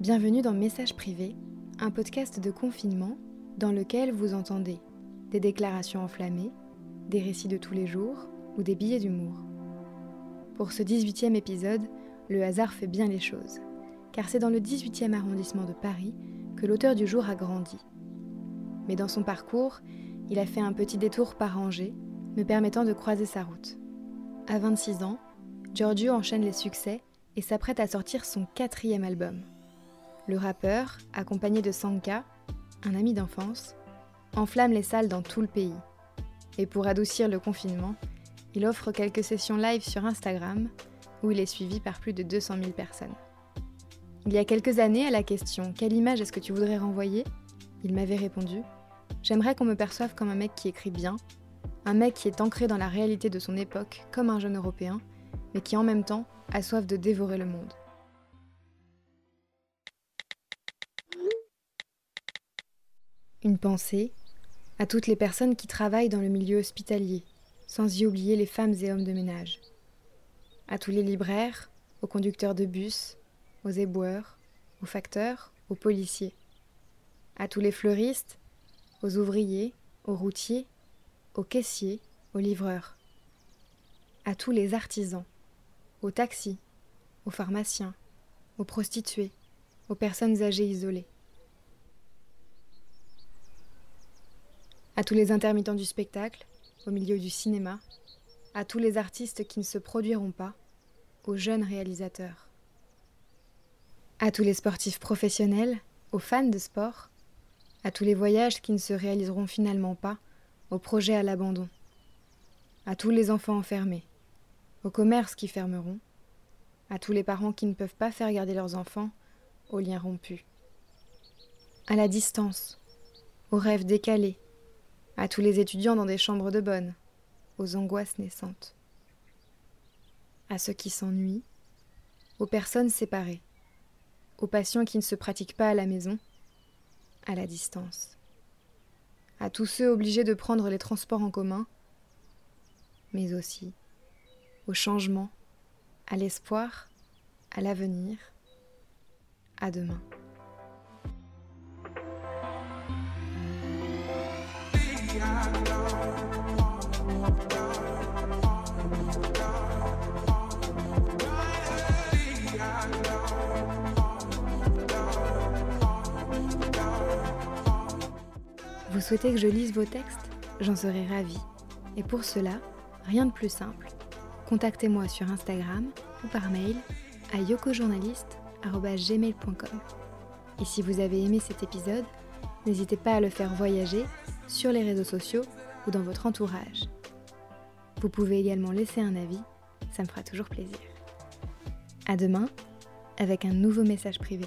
Bienvenue dans Message privé, un podcast de confinement dans lequel vous entendez des déclarations enflammées, des récits de tous les jours ou des billets d'humour. Pour ce 18e épisode, le hasard fait bien les choses, car c'est dans le 18e arrondissement de Paris que l'auteur du jour a grandi. Mais dans son parcours, il a fait un petit détour par Angers, me permettant de croiser sa route. À 26 ans, Giorgio enchaîne les succès et s'apprête à sortir son quatrième album. Le rappeur, accompagné de Sanka, un ami d'enfance, enflamme les salles dans tout le pays. Et pour adoucir le confinement, il offre quelques sessions live sur Instagram où il est suivi par plus de 200 000 personnes. Il y a quelques années, à la question Quelle image est-ce que tu voudrais renvoyer? il m'avait répondu J'aimerais qu'on me perçoive comme un mec qui écrit bien, un mec qui est ancré dans la réalité de son époque comme un jeune Européen, mais qui en même temps a soif de dévorer le monde. Une pensée à toutes les personnes qui travaillent dans le milieu hospitalier, sans y oublier les femmes et hommes de ménage. À tous les libraires, aux conducteurs de bus, aux éboueurs, aux facteurs, aux policiers. À tous les fleuristes, aux ouvriers, aux routiers, aux caissiers, aux livreurs. À tous les artisans, aux taxis, aux pharmaciens, aux prostituées, aux personnes âgées isolées. À tous les intermittents du spectacle, au milieu du cinéma, à tous les artistes qui ne se produiront pas, aux jeunes réalisateurs. À tous les sportifs professionnels, aux fans de sport, à tous les voyages qui ne se réaliseront finalement pas, aux projets à l'abandon, à tous les enfants enfermés, aux commerces qui fermeront, à tous les parents qui ne peuvent pas faire garder leurs enfants, aux liens rompus, à la distance, aux rêves décalés, à tous les étudiants dans des chambres de bonne, aux angoisses naissantes, à ceux qui s'ennuient, aux personnes séparées, aux patients qui ne se pratiquent pas à la maison, à la distance, à tous ceux obligés de prendre les transports en commun, mais aussi au changement, à l'espoir, à l'avenir, à demain. Vous souhaitez que je lise vos textes J'en serai ravie. Et pour cela, rien de plus simple. Contactez-moi sur Instagram ou par mail à yokojournaliste.gmail.com. Et si vous avez aimé cet épisode, n'hésitez pas à le faire voyager sur les réseaux sociaux ou dans votre entourage. Vous pouvez également laisser un avis, ça me fera toujours plaisir. À demain avec un nouveau message privé.